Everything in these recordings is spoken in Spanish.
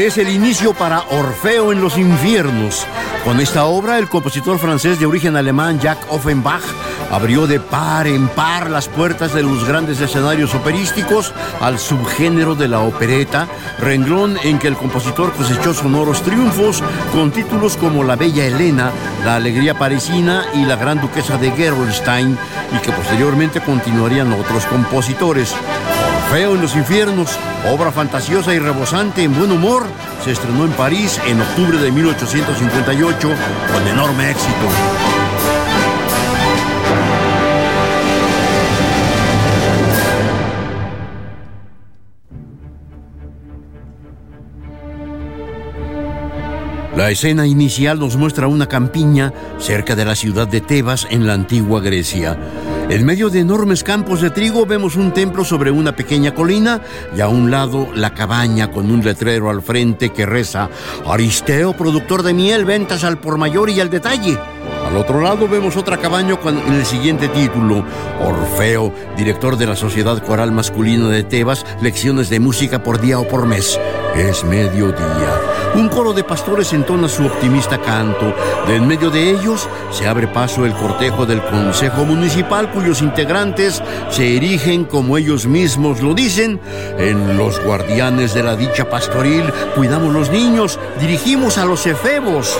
Es el inicio para Orfeo en los infiernos. Con esta obra, el compositor francés de origen alemán Jacques Offenbach abrió de par en par las puertas de los grandes escenarios operísticos al subgénero de la opereta, renglón en que el compositor cosechó sonoros triunfos con títulos como La Bella Elena, La Alegría Parisina y La Gran Duquesa de Gerolstein, y que posteriormente continuarían otros compositores. Orfeo en los infiernos, obra fantasiosa y rebosante en buen humor, se estrenó en París en octubre de 1858 con enorme éxito. La escena inicial nos muestra una campiña cerca de la ciudad de Tebas en la antigua Grecia. En medio de enormes campos de trigo vemos un templo sobre una pequeña colina y a un lado la cabaña con un letrero al frente que reza Aristeo, productor de miel, ventas al por mayor y al detalle. Al otro lado vemos otra cabaña con el siguiente título, Orfeo, director de la Sociedad Coral Masculina de Tebas, lecciones de música por día o por mes. Es mediodía. Un coro de pastores entona su optimista canto. De en medio de ellos se abre paso el cortejo del Consejo Municipal cuyos integrantes se erigen, como ellos mismos lo dicen, en los guardianes de la dicha pastoril. Cuidamos los niños, dirigimos a los efebos.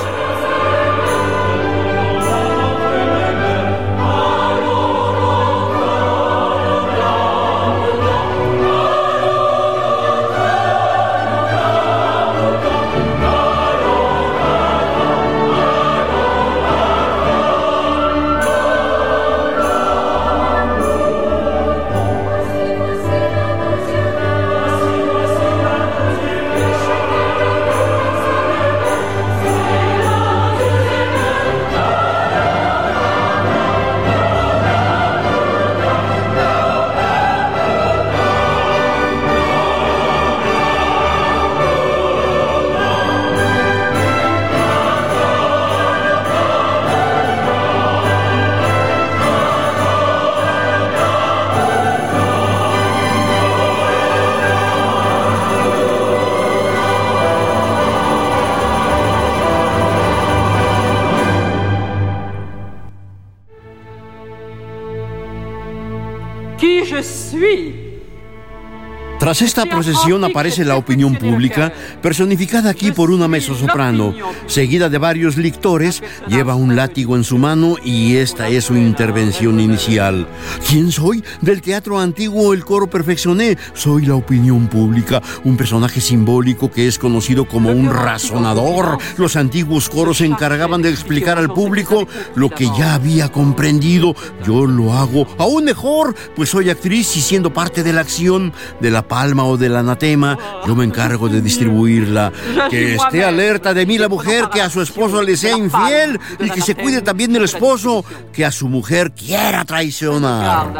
Tras esta procesión aparece la opinión pública, personificada aquí por una mezzosoprano. Seguida de varios lictores, lleva un látigo en su mano y esta es su intervención inicial. ¿Quién soy? Del teatro antiguo el coro perfeccioné. Soy la opinión pública, un personaje simbólico que es conocido como un razonador. Los antiguos coros se encargaban de explicar al público lo que ya había comprendido. Yo lo hago aún mejor, pues soy actriz y siendo parte de la acción de la palma o del anatema, yo me encargo de distribuirla. Que esté alerta de mí la mujer que a su esposo le sea infiel y que se cuide también del esposo que a su mujer quiera traicionar.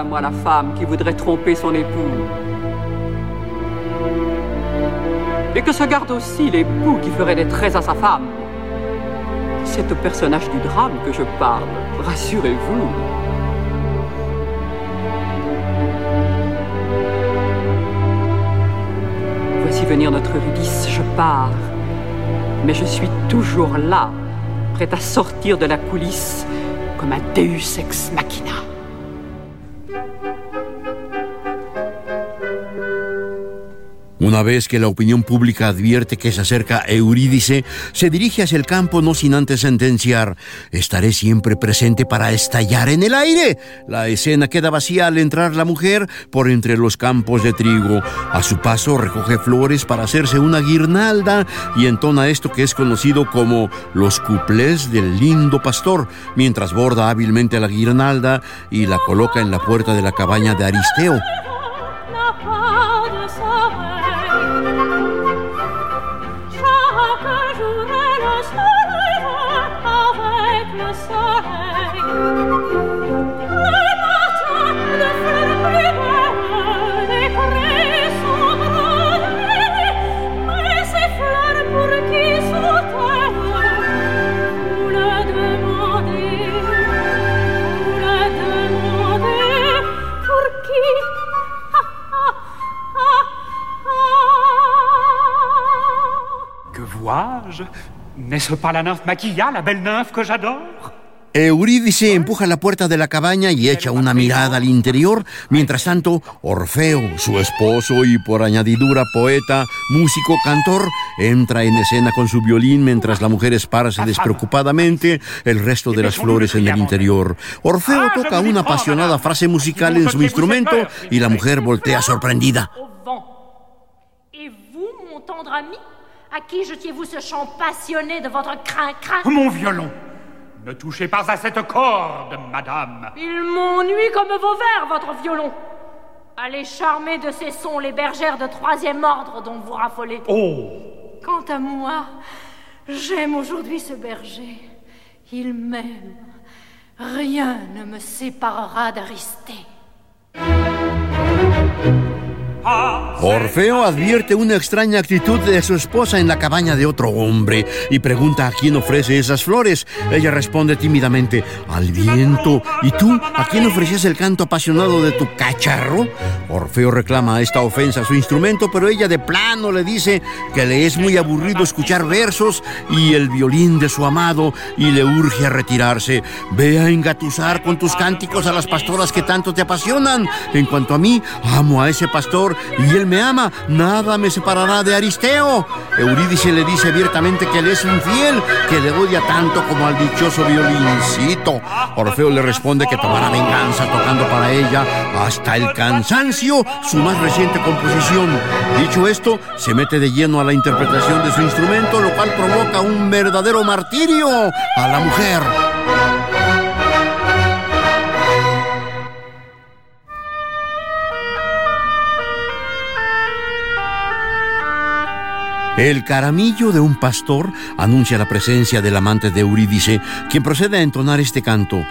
Et que se garde aussi l'époux qui ferait des traits à sa femme. C'est au personnage du drame que je parle, rassurez-vous. Notre Eurydice, je pars. Mais je suis toujours là, prête à sortir de la coulisse comme un Deus ex machina. Una vez que la opinión pública advierte que se acerca Eurídice, se dirige hacia el campo no sin antes sentenciar, estaré siempre presente para estallar en el aire. La escena queda vacía al entrar la mujer por entre los campos de trigo. A su paso recoge flores para hacerse una guirnalda y entona esto que es conocido como los cuplés del lindo pastor, mientras borda hábilmente la guirnalda y la coloca en la puerta de la cabaña de Aristeo. N'est-ce pas la nymphe Maquilla, la belle nymphe que j'adore Eurídice empuja la puerta de la cabaña y echa una mirada al interior. Mientras tanto, Orfeo, su esposo y por añadidura poeta, músico, cantor, entra en escena con su violín mientras la mujer esparce despreocupadamente el resto de las flores en el interior. Orfeo toca una apasionada frase musical en su instrumento y la mujer voltea sorprendida. À qui jetiez-vous ce chant passionné de votre crin-crin Mon violon Ne touchez pas à cette corde, madame Il m'ennuie comme vos vers, votre violon Allez charmer de ces sons les bergères de troisième ordre dont vous raffolez. Oh Quant à moi, j'aime aujourd'hui ce berger. Il m'aime. Rien ne me séparera d'Aristée. Orfeo advierte una extraña actitud de su esposa en la cabaña de otro hombre y pregunta a quién ofrece esas flores. Ella responde tímidamente, al viento. ¿Y tú? ¿A quién ofreces el canto apasionado de tu cacharro? Orfeo reclama esta ofensa a su instrumento, pero ella de plano le dice que le es muy aburrido escuchar versos y el violín de su amado y le urge a retirarse. Ve a engatusar con tus cánticos a las pastoras que tanto te apasionan. En cuanto a mí, amo a ese pastor y él me ama, nada me separará de Aristeo. Eurídice le dice abiertamente que él es infiel, que le odia tanto como al dichoso violincito. Orfeo le responde que tomará venganza tocando para ella hasta el cansancio su más reciente composición. Dicho esto, se mete de lleno a la interpretación de su instrumento, lo cual provoca un verdadero martirio a la mujer. El caramillo de un pastor anuncia la presencia del amante de Eurídice, quien procede a entonar este canto.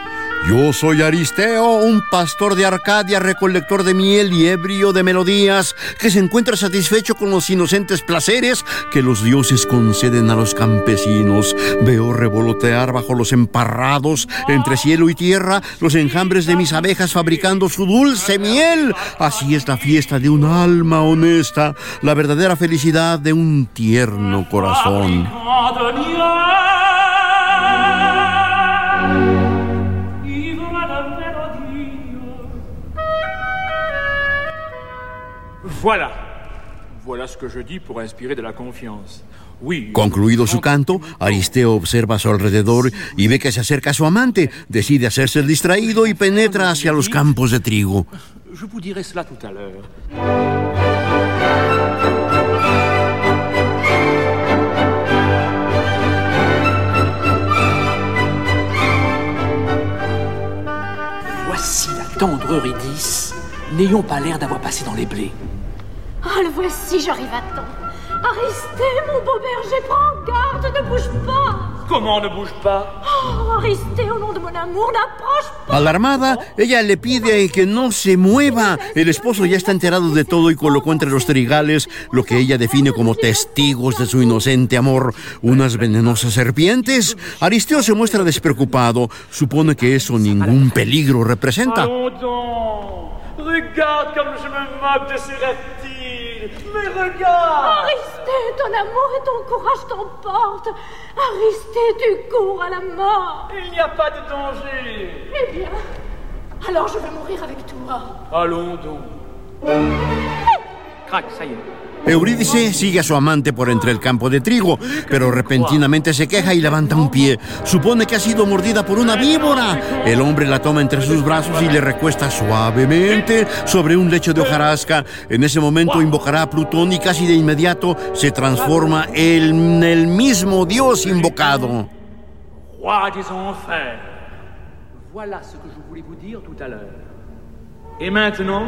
Yo soy Aristeo, un pastor de Arcadia, recolector de miel y ebrio de melodías, que se encuentra satisfecho con los inocentes placeres que los dioses conceden a los campesinos. Veo revolotear bajo los emparrados, entre cielo y tierra, los enjambres de mis abejas fabricando su dulce miel. Así es la fiesta de un alma honesta, la verdadera felicidad de un tierno corazón. Voilà. Voilà ce que je dis pour inspirer de la confiance. Oui. Concluido su canto, Aristeo observa a su alrededor y ve que se acerca a su amante. Decide hacerse el distraído y penetra hacia los campos de trigo. Je vous dirai cela tout à l'heure. Voici la tendre Eurydice. N'ayons pas l'air d'avoir passé dans les blés. Oh, le voici, j'arrive à temps. Aristée, mon beau berger, prends garde, ne bouge pas. ¿Cómo no bouge pas? Oh, Aristée, au nom de mon amour, n'approche pas. Alarmada, ella le pide que no se mueva. El esposo ya está enterado de todo y colocó entre los trigales lo que ella define como testigos de su inocente amor, unas venenosas serpientes. Aristeo se muestra despreocupado, supone que eso ningún peligro representa. Allons donc. Regarde comme je me moque de ces Mais regarde Aristée, ton amour et ton courage t'emportent. Aristée, tu cours à la mort. Il n'y a pas de danger. Eh bien, alors je vais mourir avec toi. Allons donc. Crac, ça y est. Eurídice sigue a su amante por entre el campo de trigo, pero repentinamente se queja y levanta un pie. Supone que ha sido mordida por una víbora. El hombre la toma entre sus brazos y le recuesta suavemente sobre un lecho de hojarasca. En ese momento invocará a Plutón y casi de inmediato se transforma en el mismo dios invocado. Voilà ce que tout à l'heure. Et maintenant.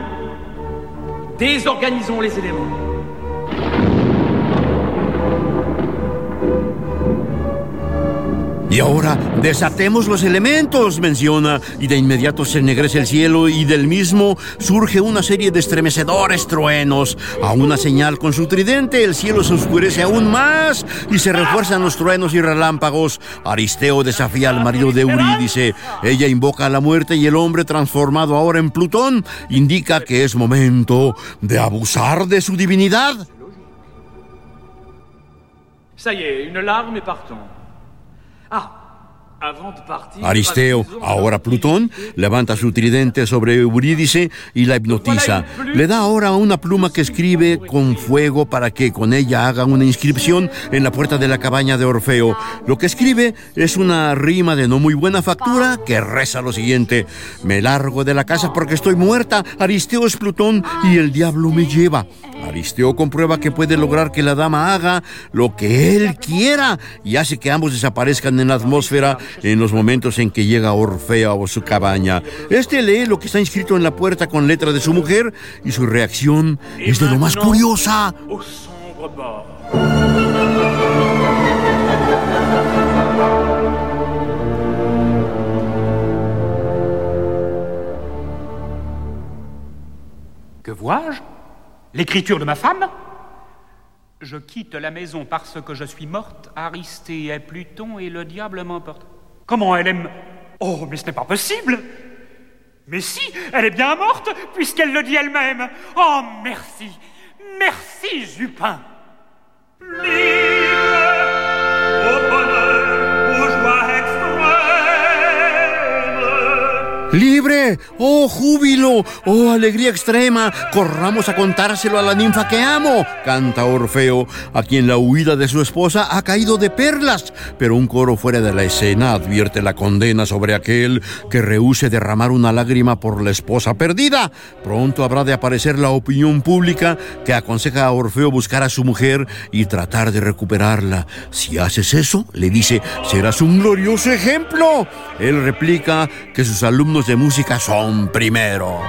Y ahora desatemos los elementos, menciona, y de inmediato se ennegrece el cielo y del mismo surge una serie de estremecedores truenos. A una señal con su tridente, el cielo se oscurece aún más y se refuerzan los truenos y relámpagos. Aristeo desafía al marido de Eurídice. Ella invoca a la muerte y el hombre transformado ahora en Plutón indica que es momento de abusar de su divinidad. Ça une larme partons. Ah, avant de partir... Aristeo, ahora Plutón, levanta su tridente sobre Eurídice y la hipnotiza. Le da ahora una pluma que escribe con fuego para que con ella haga una inscripción en la puerta de la cabaña de Orfeo. Lo que escribe es una rima de no muy buena factura que reza lo siguiente. Me largo de la casa porque estoy muerta. Aristeo es Plutón y el diablo me lleva. Aristeo comprueba que puede lograr que la dama haga lo que él quiera y hace que ambos desaparezcan en la atmósfera en los momentos en que llega Orfeo a su cabaña. Este lee lo que está inscrito en la puerta con letra de su mujer y su reacción es de lo más curiosa. Que vois-je L'écriture de ma femme Je quitte la maison parce que je suis morte, Aristée est Pluton et le diable m'emporte. Comment elle aime Oh, mais ce n'est pas possible Mais si, elle est bien morte, puisqu'elle le dit elle-même. Oh, merci Merci, Jupin ¡Libre! ¡Oh, júbilo! ¡Oh, alegría extrema! ¡Corramos a contárselo a la ninfa que amo! Canta Orfeo, a quien la huida de su esposa ha caído de perlas. Pero un coro fuera de la escena advierte la condena sobre aquel que rehúse derramar una lágrima por la esposa perdida. Pronto habrá de aparecer la opinión pública que aconseja a Orfeo buscar a su mujer y tratar de recuperarla. Si haces eso, le dice, serás un glorioso ejemplo. Él replica que sus alumnos de música son primero.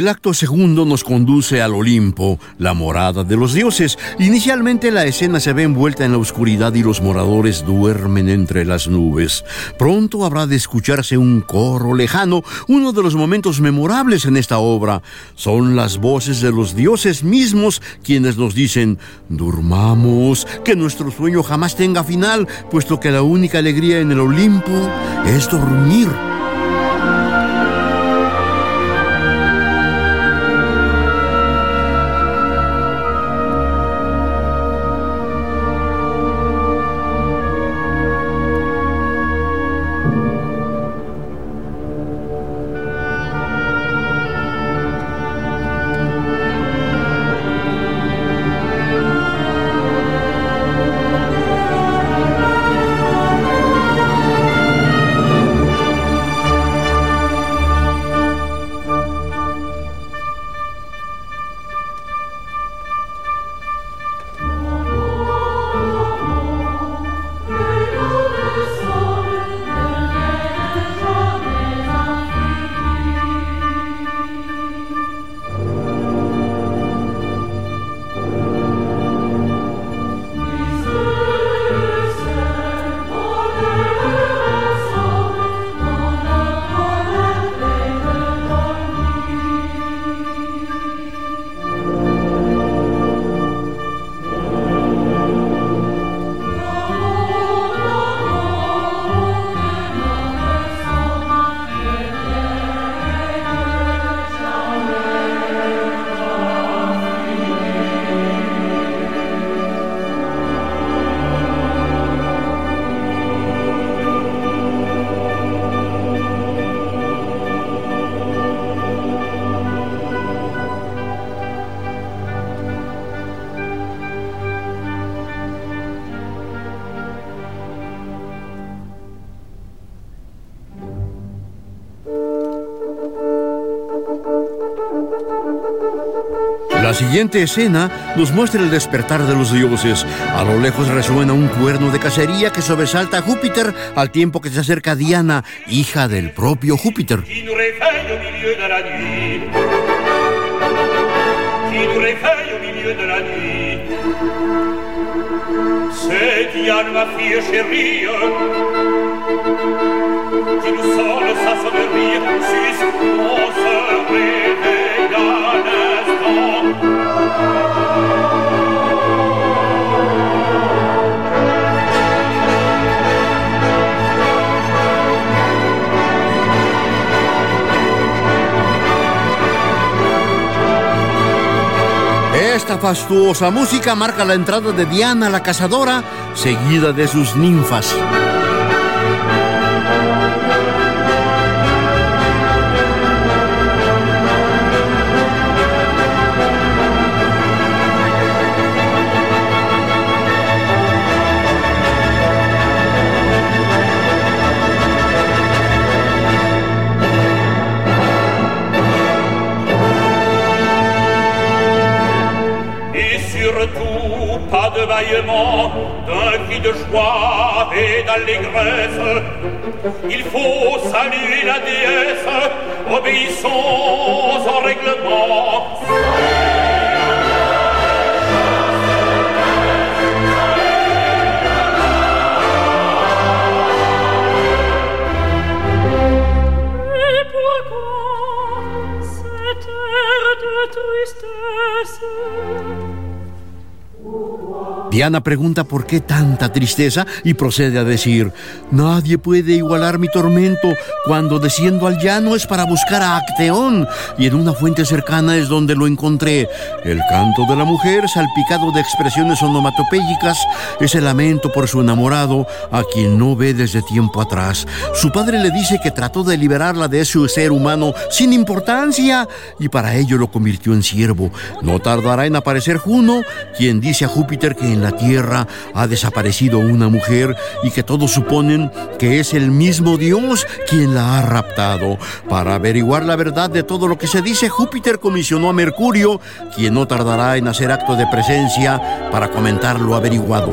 El acto segundo nos conduce al Olimpo, la morada de los dioses. Inicialmente la escena se ve envuelta en la oscuridad y los moradores duermen entre las nubes. Pronto habrá de escucharse un coro lejano, uno de los momentos memorables en esta obra. Son las voces de los dioses mismos quienes nos dicen, durmamos, que nuestro sueño jamás tenga final, puesto que la única alegría en el Olimpo es dormir. Siguiente escena nos muestra el despertar de los dioses. A lo lejos resuena un cuerno de cacería que sobresalta a Júpiter al tiempo que se acerca Diana, hija del propio Júpiter. Qui nous la réveille Esta fastuosa música marca la entrada de Diana la cazadora, seguida de sus ninfas. D'un cri de joie et d'allégresse. Il faut saluer la déesse, obéissons au règlement. Et pourquoi cet air de tristesse Diana pregunta por qué tanta tristeza y procede a decir, nadie puede igualar mi tormento. Cuando desciendo al llano es para buscar a Acteón y en una fuente cercana es donde lo encontré. El canto de la mujer, salpicado de expresiones onomatopéyicas, es el lamento por su enamorado, a quien no ve desde tiempo atrás. Su padre le dice que trató de liberarla de ese ser humano sin importancia y para ello lo convirtió en siervo. No tardará en aparecer Juno, quien dice a Júpiter que en la tierra ha desaparecido una mujer y que todos suponen que es el mismo Dios quien la ha raptado. Para averiguar la verdad de todo lo que se dice, Júpiter comisionó a Mercurio, quien no tardará en hacer acto de presencia para comentar lo averiguado.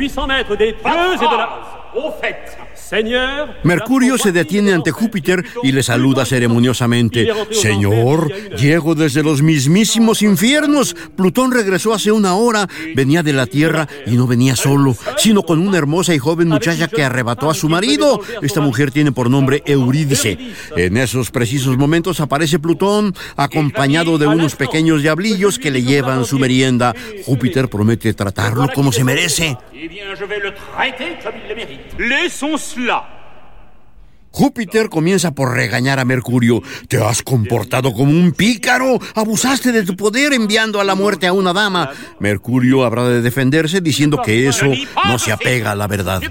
Salut au puissant maître des dieux et de la... Au fait, Seigneur... Mercurio se detiene ante Júpiter y le saluda ceremoniosamente. Señor, llego desde los mismísimos infiernos. Plutón regresó hace una hora. Venía de la Tierra y no venía solo, sino con una hermosa y joven muchacha que arrebató a su marido. Esta mujer tiene por nombre Eurídice. En esos precisos momentos aparece Plutón, acompañado de unos pequeños diablillos que le llevan su merienda. Júpiter promete tratarlo como se merece. Júpiter comienza por regañar a Mercurio. Te has comportado como un pícaro. Abusaste de tu poder enviando a la muerte a una dama. Mercurio habrá de defenderse diciendo que eso no se apega a la verdad.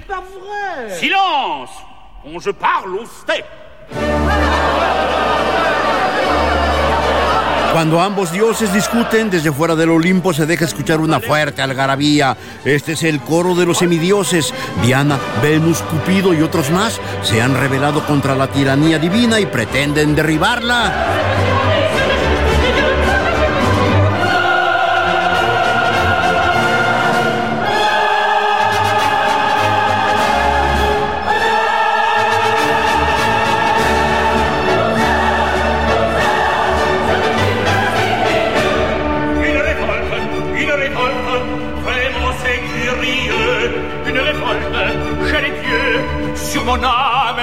Silence Cuando ambos dioses discuten, desde fuera del Olimpo se deja escuchar una fuerte algarabía. Este es el coro de los semidioses. Diana, Venus, Cupido y otros más se han rebelado contra la tiranía divina y pretenden derribarla.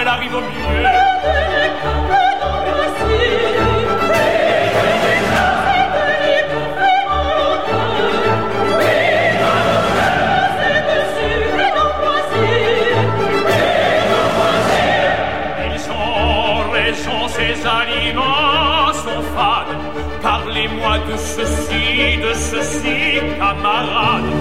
Elle arrive au raison, ces aliments sont fades. Parlez-moi de ceci, de ceci, camarade.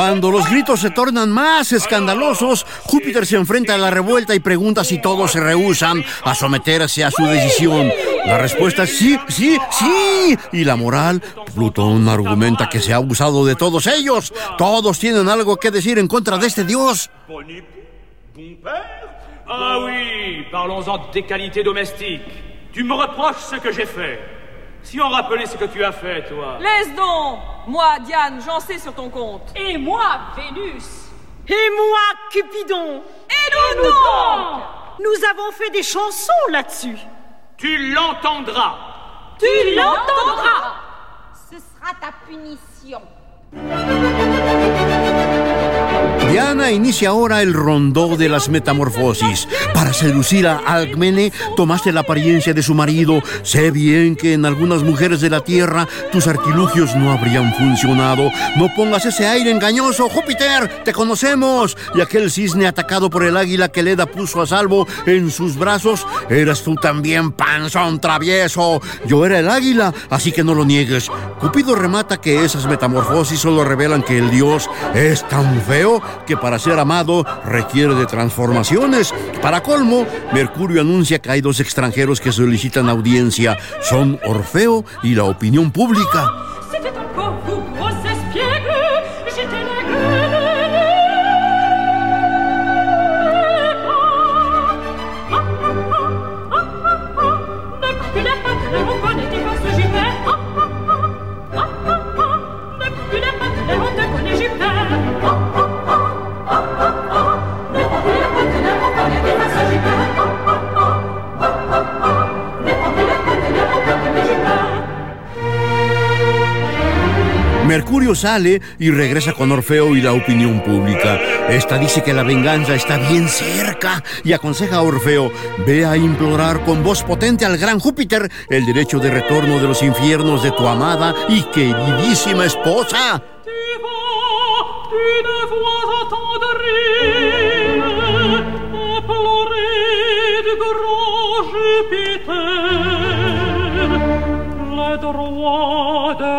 Cuando los gritos se tornan más escandalosos, Júpiter se enfrenta a la revuelta y pregunta si todos se rehusan a someterse a su decisión. La respuesta es sí, sí, sí. Y la moral, Plutón argumenta que se ha abusado de todos ellos. Todos tienen algo que decir en contra de este dios. Ah oui, parlons-en des qualités domestiques. Tu me reproches ce que j'ai fait. Si on rappelait ce que tu as fait, toi. Laisse donc Moi, Diane, j'en sais sur ton compte. Et moi, Vénus. Et moi, Cupidon Et nous donc Nous avons fait des chansons là-dessus. Tu l'entendras. Tu l'entendras Ce sera ta punition. Diana inicia ahora el rondó de las metamorfosis. Para seducir a Alcmene, tomaste la apariencia de su marido. Sé bien que en algunas mujeres de la tierra tus artilugios no habrían funcionado. No pongas ese aire engañoso, Júpiter, te conocemos. Y aquel cisne atacado por el águila que Leda puso a salvo en sus brazos, eras tú también, panzón travieso. Yo era el águila, así que no lo niegues. Cupido remata que esas metamorfosis solo revelan que el dios es tan feo para ser amado requiere de transformaciones. Para colmo, Mercurio anuncia que hay dos extranjeros que solicitan audiencia. Son Orfeo y la opinión pública. Mercurio sale y regresa con Orfeo y la opinión pública. Esta dice que la venganza está bien cerca y aconseja a Orfeo, ve a implorar con voz potente al gran Júpiter el derecho de retorno de los infiernos de tu amada y queridísima esposa.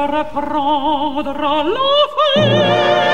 reprendre la faillite.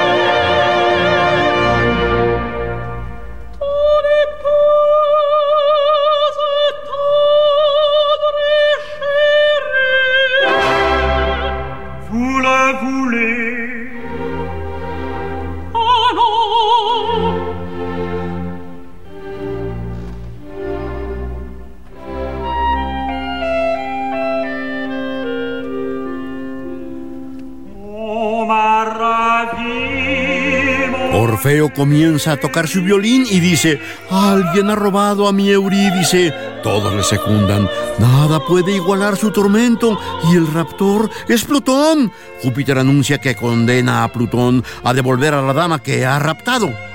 Comienza a tocar su violín y dice, alguien ha robado a mi Eurídice. Todos le secundan, nada puede igualar su tormento y el raptor es Plutón. Júpiter anuncia que condena a Plutón a devolver a la dama que ha raptado.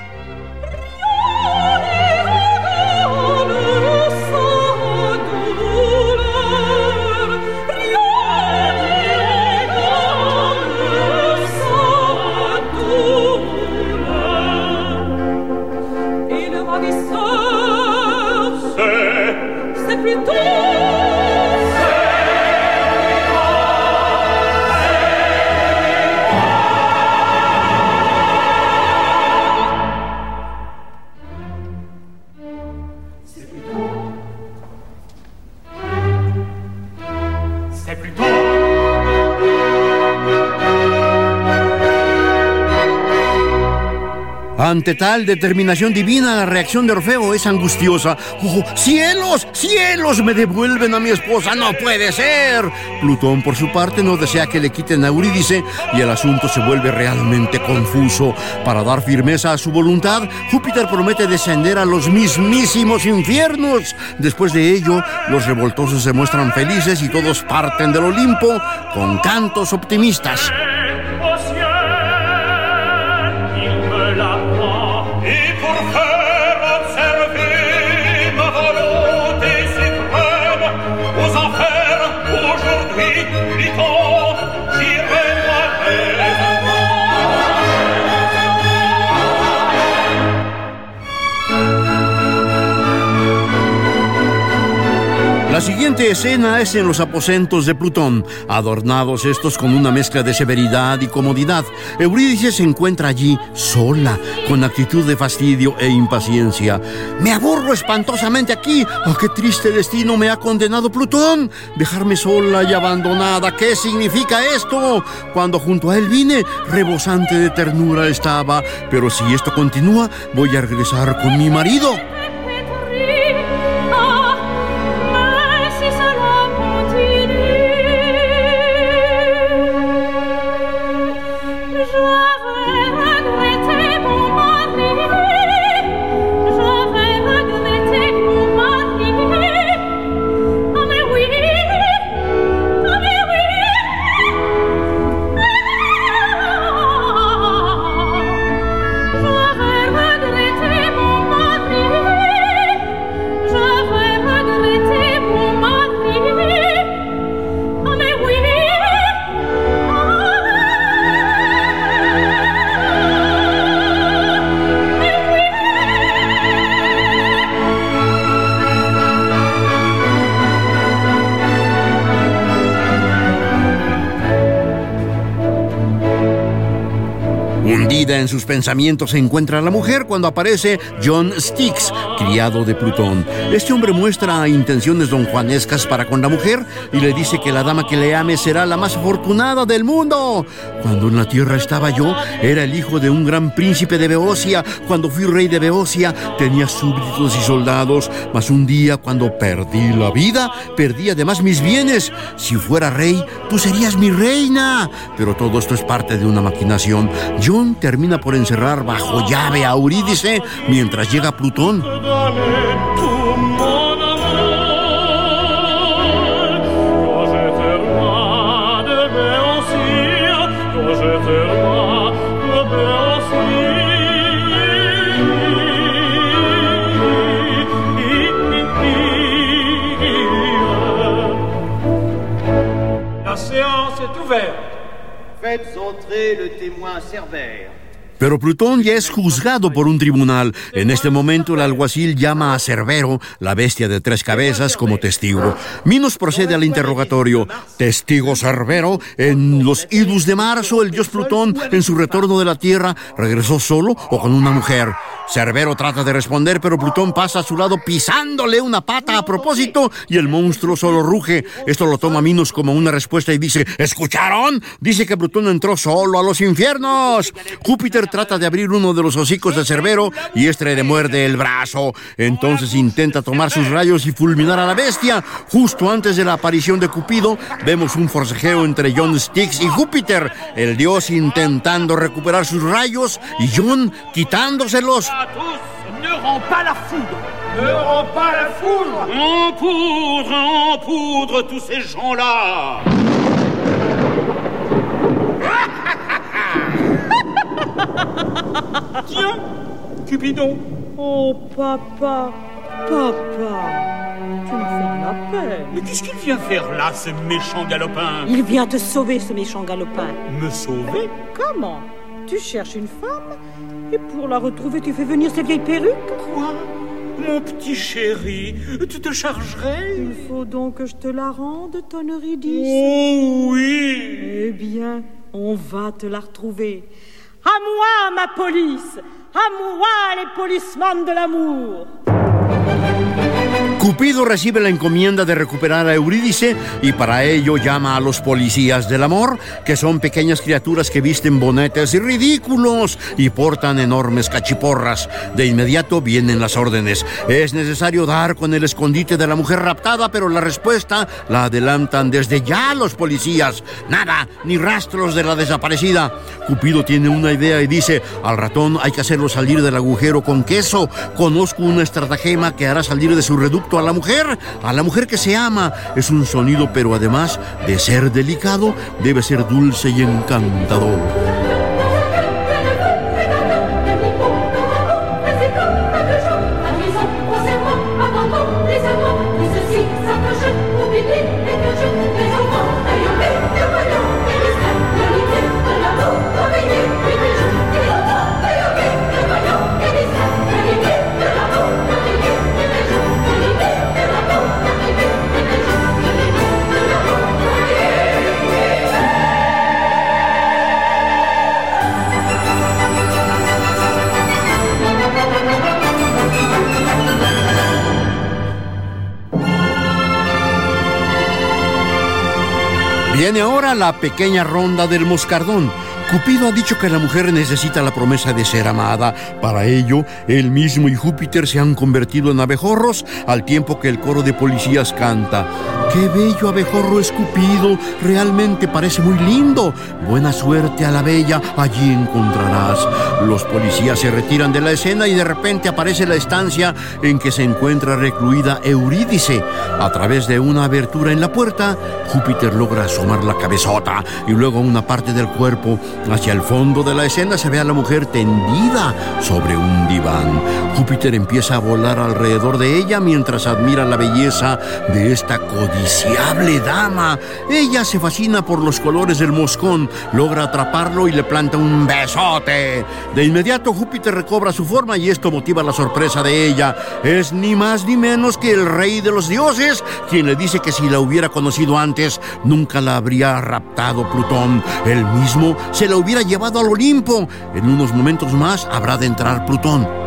Ante tal determinación divina, la reacción de Orfeo es angustiosa. ¡Oh, cielos! ¡Cielos! Me devuelven a mi esposa. ¡No puede ser! Plutón, por su parte, no desea que le quiten a Eurídice y el asunto se vuelve realmente confuso. Para dar firmeza a su voluntad, Júpiter promete descender a los mismísimos infiernos. Después de ello, los revoltosos se muestran felices y todos parten del Olimpo con cantos optimistas. Siguiente escena es en los aposentos de Plutón, adornados estos con una mezcla de severidad y comodidad. Eurídice se encuentra allí sola, con actitud de fastidio e impaciencia. Me aburro espantosamente aquí. ¡Ah, qué triste destino me ha condenado Plutón! Dejarme sola y abandonada. ¿Qué significa esto? Cuando junto a él vine, rebosante de ternura estaba. Pero si esto continúa, voy a regresar con mi marido. En sus pensamientos se encuentra la mujer cuando aparece John Styx, criado de Plutón. Este hombre muestra intenciones donjuanescas para con la mujer y le dice que la dama que le ame será la más afortunada del mundo. Cuando en la tierra estaba yo, era el hijo de un gran príncipe de Beocia. Cuando fui rey de Beocia, tenía súbditos y soldados, mas un día cuando perdí la vida, perdí además mis bienes. Si fuera rey, tú serías mi reina. Pero todo esto es parte de una maquinación. John te termina por encerrar bajo llave a Eurídice mientras llega Plutón. Faites le témoin Cerbère. Pero Plutón ya es juzgado por un tribunal. En este momento el alguacil llama a Cerbero, la bestia de tres cabezas, como testigo. Minos procede al interrogatorio. Testigo Cerbero, en los idus de marzo, el dios Plutón, en su retorno de la Tierra, regresó solo o con una mujer. Cerbero trata de responder, pero Plutón pasa a su lado pisándole una pata a propósito y el monstruo solo ruge. Esto lo toma Minos como una respuesta y dice, ¿escucharon? Dice que Plutón entró solo a los infiernos. Júpiter trata de abrir uno de los hocicos de Cerbero y este le muerde el brazo. Entonces intenta tomar sus rayos y fulminar a la bestia. Justo antes de la aparición de Cupido, vemos un forcejeo entre John Styx y Júpiter, el dios intentando recuperar sus rayos y John quitándoselos. Ne la foudre En poudre, en poudre tous ces gens-là Tiens, Cupidon. Oh, papa, papa, tu me fais de la peine. Mais qu'est-ce qu'il vient faire là, ce méchant galopin? Il vient te sauver, ce méchant galopin. Me sauver? Comment? Tu cherches une femme et pour la retrouver, tu fais venir ces vieilles perruques Quoi? Mon petit chéri, tu te chargerais? Il faut donc que je te la rende, ton Eurydice. Oh oui Eh bien, on va te la retrouver. À moi, ma police. À moi, les policemen de l'amour Cupido recibe la encomienda de recuperar a Eurídice y para ello llama a los policías del amor, que son pequeñas criaturas que visten bonetes ridículos y portan enormes cachiporras. De inmediato vienen las órdenes. Es necesario dar con el escondite de la mujer raptada, pero la respuesta la adelantan desde ya los policías. Nada, ni rastros de la desaparecida. Cupido tiene una idea y dice, al ratón hay que hacerlo salir del agujero con queso. Conozco una estratagema que hará salir de su reducto a la mujer, a la mujer que se ama. Es un sonido, pero además de ser delicado, debe ser dulce y encantador. La pequeña ronda del moscardón. Cupido ha dicho que la mujer necesita la promesa de ser amada. Para ello, él mismo y Júpiter se han convertido en abejorros al tiempo que el coro de policías canta. ¡Qué bello abejorro es Cupido! Realmente parece muy lindo. Buena suerte a la bella, allí encontrarás. Los policías se retiran de la escena y de repente aparece la estancia en que se encuentra recluida Eurídice. A través de una abertura en la puerta, Júpiter logra asomar la cabezota y luego una parte del cuerpo. Hacia el fondo de la escena se ve a la mujer tendida sobre un diván. Júpiter empieza a volar alrededor de ella mientras admira la belleza de esta codiciable dama. Ella se fascina por los colores del moscón, logra atraparlo y le planta un besote. De inmediato Júpiter recobra su forma y esto motiva la sorpresa de ella. Es ni más ni menos que el rey de los dioses, quien le dice que si la hubiera conocido antes, nunca la habría raptado Plutón. Él mismo se la hubiera llevado al Olimpo. En unos momentos más habrá de entrar Plutón.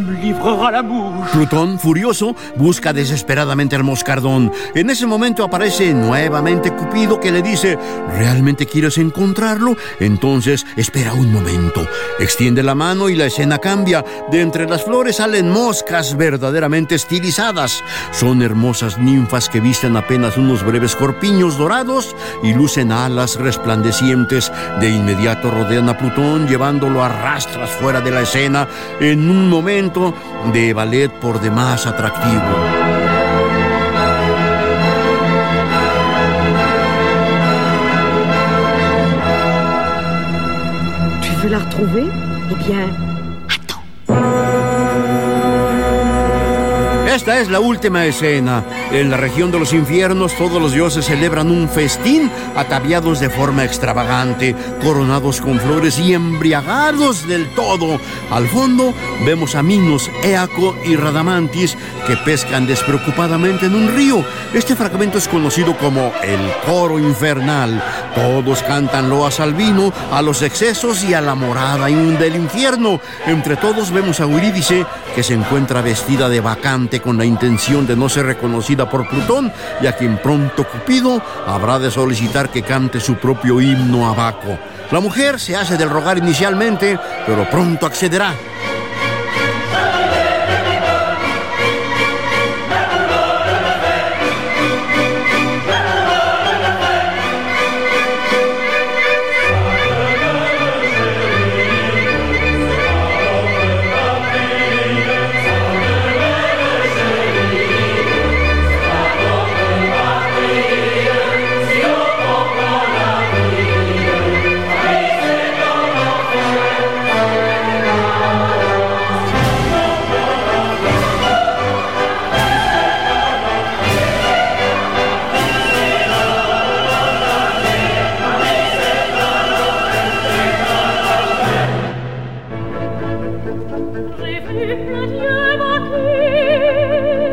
La. Plutón, furioso, busca desesperadamente al moscardón. En ese momento aparece nuevamente Cupido que le dice, ¿realmente quieres encontrarlo? Entonces espera un momento. Extiende la mano y la escena cambia. De entre las flores salen moscas verdaderamente estilizadas. Son hermosas ninfas que visten apenas unos breves corpiños dorados y lucen alas resplandecientes. De inmediato rodean a Plutón llevándolo a rastras fuera de la escena en un momento de ballet por demás atractivo. Veux la retrouver Eh bien, Esta es la última escena. En la región de los infiernos todos los dioses celebran un festín ataviados de forma extravagante, coronados con flores y embriagados del todo. Al fondo vemos a Minos, Éaco y Radamantis que pescan despreocupadamente en un río. Este fragmento es conocido como el coro infernal. Todos cantan loas al vino, a los excesos y a la morada del infierno. Entre todos vemos a Eurídice que se encuentra vestida de vacante con la intención de no ser reconocida por Plutón y a quien pronto Cupido habrá de solicitar que cante su propio himno a Baco. La mujer se hace del rogar inicialmente, pero pronto accederá.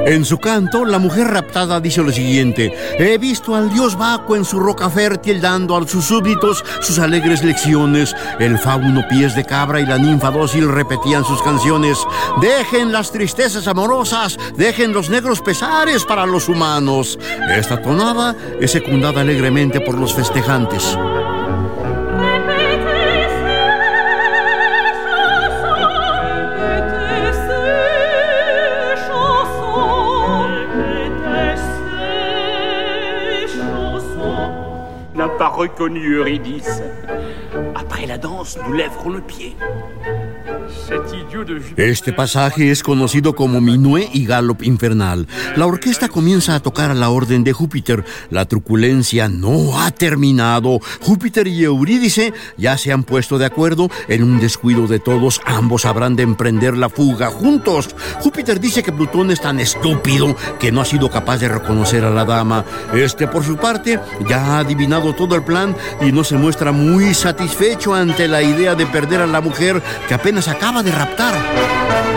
En su canto, la mujer raptada dice lo siguiente: He visto al dios Baco en su roca fértil dando a sus súbditos sus alegres lecciones. El fauno pies de cabra y la ninfa dócil repetían sus canciones. Dejen las tristezas amorosas, dejen los negros pesares para los humanos. Esta tonada es secundada alegremente por los festejantes. Reconnu Eurydice. Après la danse, nous lèverons le pied. Este pasaje es conocido como Minué y Galop Infernal. La orquesta comienza a tocar a la orden de Júpiter. La truculencia no ha terminado. Júpiter y Eurídice ya se han puesto de acuerdo. En un descuido de todos, ambos habrán de emprender la fuga juntos. Júpiter dice que Plutón es tan estúpido que no ha sido capaz de reconocer a la dama. Este, por su parte, ya ha adivinado todo el plan y no se muestra muy satisfecho ante la idea de perder a la mujer que apenas acaba de raptar.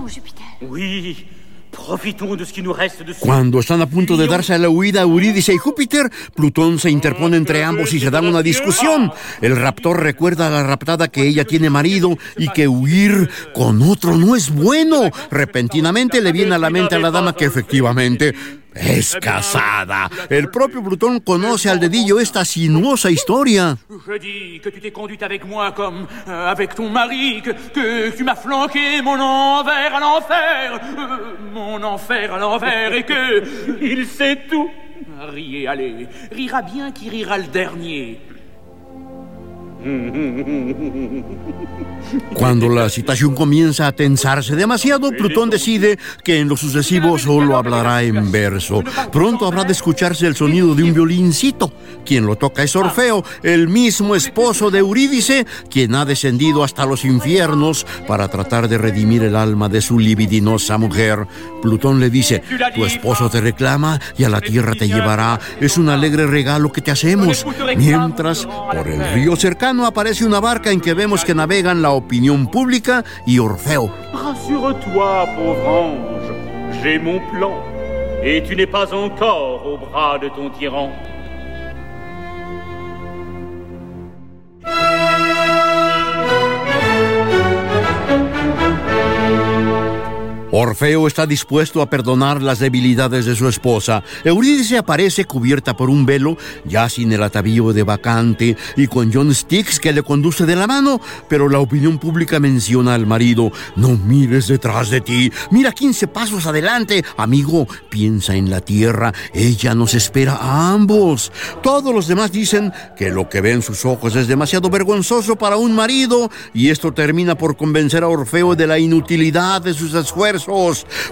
Maintenant, fuyons, Jupiter. Oui, profitons de ce qui nous reste de Cuando están a punto de darse a la huida Eurídice y Júpiter, Plutón se interpone entre ambos y se dan una discusión. El raptor recuerda a la raptada que ella tiene marido y que huir con otro no es bueno. Repentinamente le viene a la mente a la dama que efectivamente es casada. El propio Plutón conoce al dedillo esta sinuosa historia. Que Cuando la situación comienza a tensarse demasiado, Plutón decide que en lo sucesivo solo hablará en verso. Pronto habrá de escucharse el sonido de un violincito. Quien lo toca es Orfeo, el mismo esposo de Eurídice, quien ha descendido hasta los infiernos para tratar de redimir el alma de su libidinosa mujer. Plutón le dice, tu esposo te reclama y a la tierra te llevará. Es un alegre regalo que te hacemos. Mientras, por el río cercano, aparece una barca en que vemos que navegan la opinión pública y Orfeo. Rassure-toi, pauvre ange, j'ai mon plan, et tu n'es pas encore au bras de ton tyran. Orfeo está dispuesto a perdonar las debilidades de su esposa. Eurídice aparece cubierta por un velo, ya sin el atavío de vacante y con John Styx que le conduce de la mano, pero la opinión pública menciona al marido, no mires detrás de ti, mira 15 pasos adelante, amigo, piensa en la tierra, ella nos espera a ambos. Todos los demás dicen que lo que ven sus ojos es demasiado vergonzoso para un marido y esto termina por convencer a Orfeo de la inutilidad de sus esfuerzos.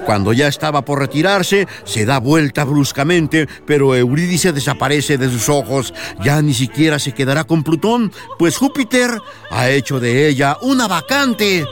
Cuando ya estaba por retirarse, se da vuelta bruscamente, pero Eurídice desaparece de sus ojos. Ya ni siquiera se quedará con Plutón, pues Júpiter ha hecho de ella una vacante.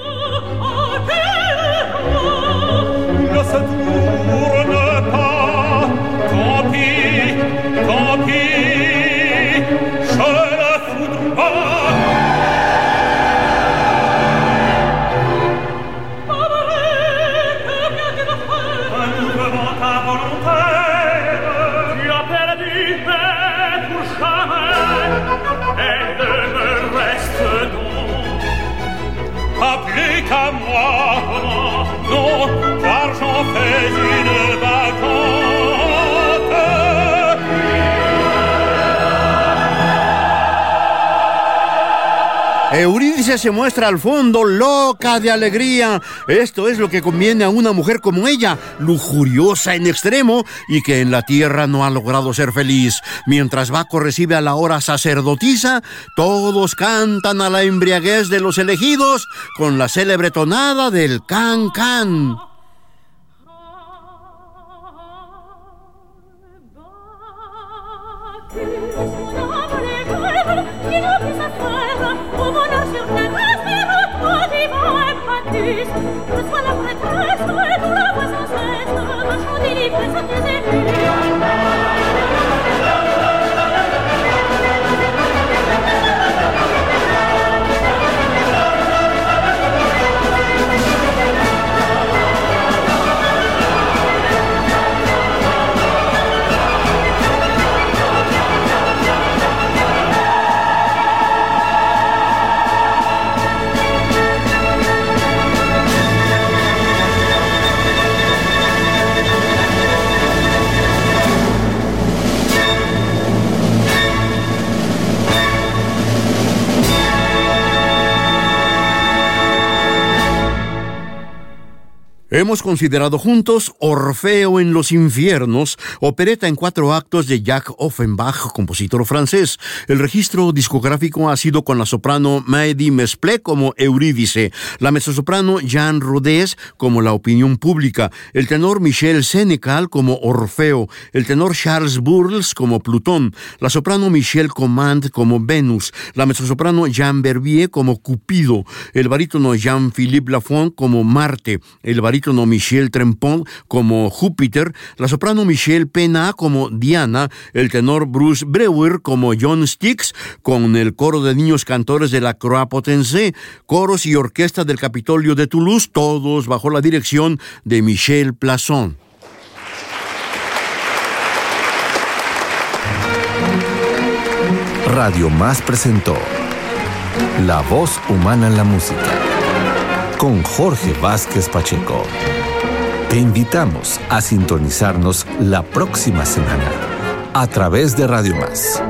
Eurídice se muestra al fondo loca de alegría. Esto es lo que conviene a una mujer como ella, lujuriosa en extremo y que en la tierra no ha logrado ser feliz. Mientras Baco recibe a la hora sacerdotisa, todos cantan a la embriaguez de los elegidos con la célebre tonada del can can. Hemos considerado juntos Orfeo en los infiernos, opereta en cuatro actos de Jacques Offenbach, compositor francés. El registro discográfico ha sido con la soprano Maëdy Mesplé como Eurídice, la mezzosoprano Jean Rodés como la opinión pública, el tenor Michel Senecal como Orfeo, el tenor Charles Burles como Plutón, la soprano Michelle Command como Venus, la mezzosoprano Jean Verbier como Cupido, el barítono Jean-Philippe Lafont como Marte, el barítono barítono Michel Trempont como Júpiter, la soprano Michelle Pena como Diana, el tenor Bruce Brewer como John Sticks, con el coro de niños cantores de la Croix Potencé, coros y orquesta del Capitolio de Toulouse, todos bajo la dirección de Michel Plasson. Radio Más presentó La voz humana en la música con Jorge Vázquez Pacheco. Te invitamos a sintonizarnos la próxima semana a través de Radio Más.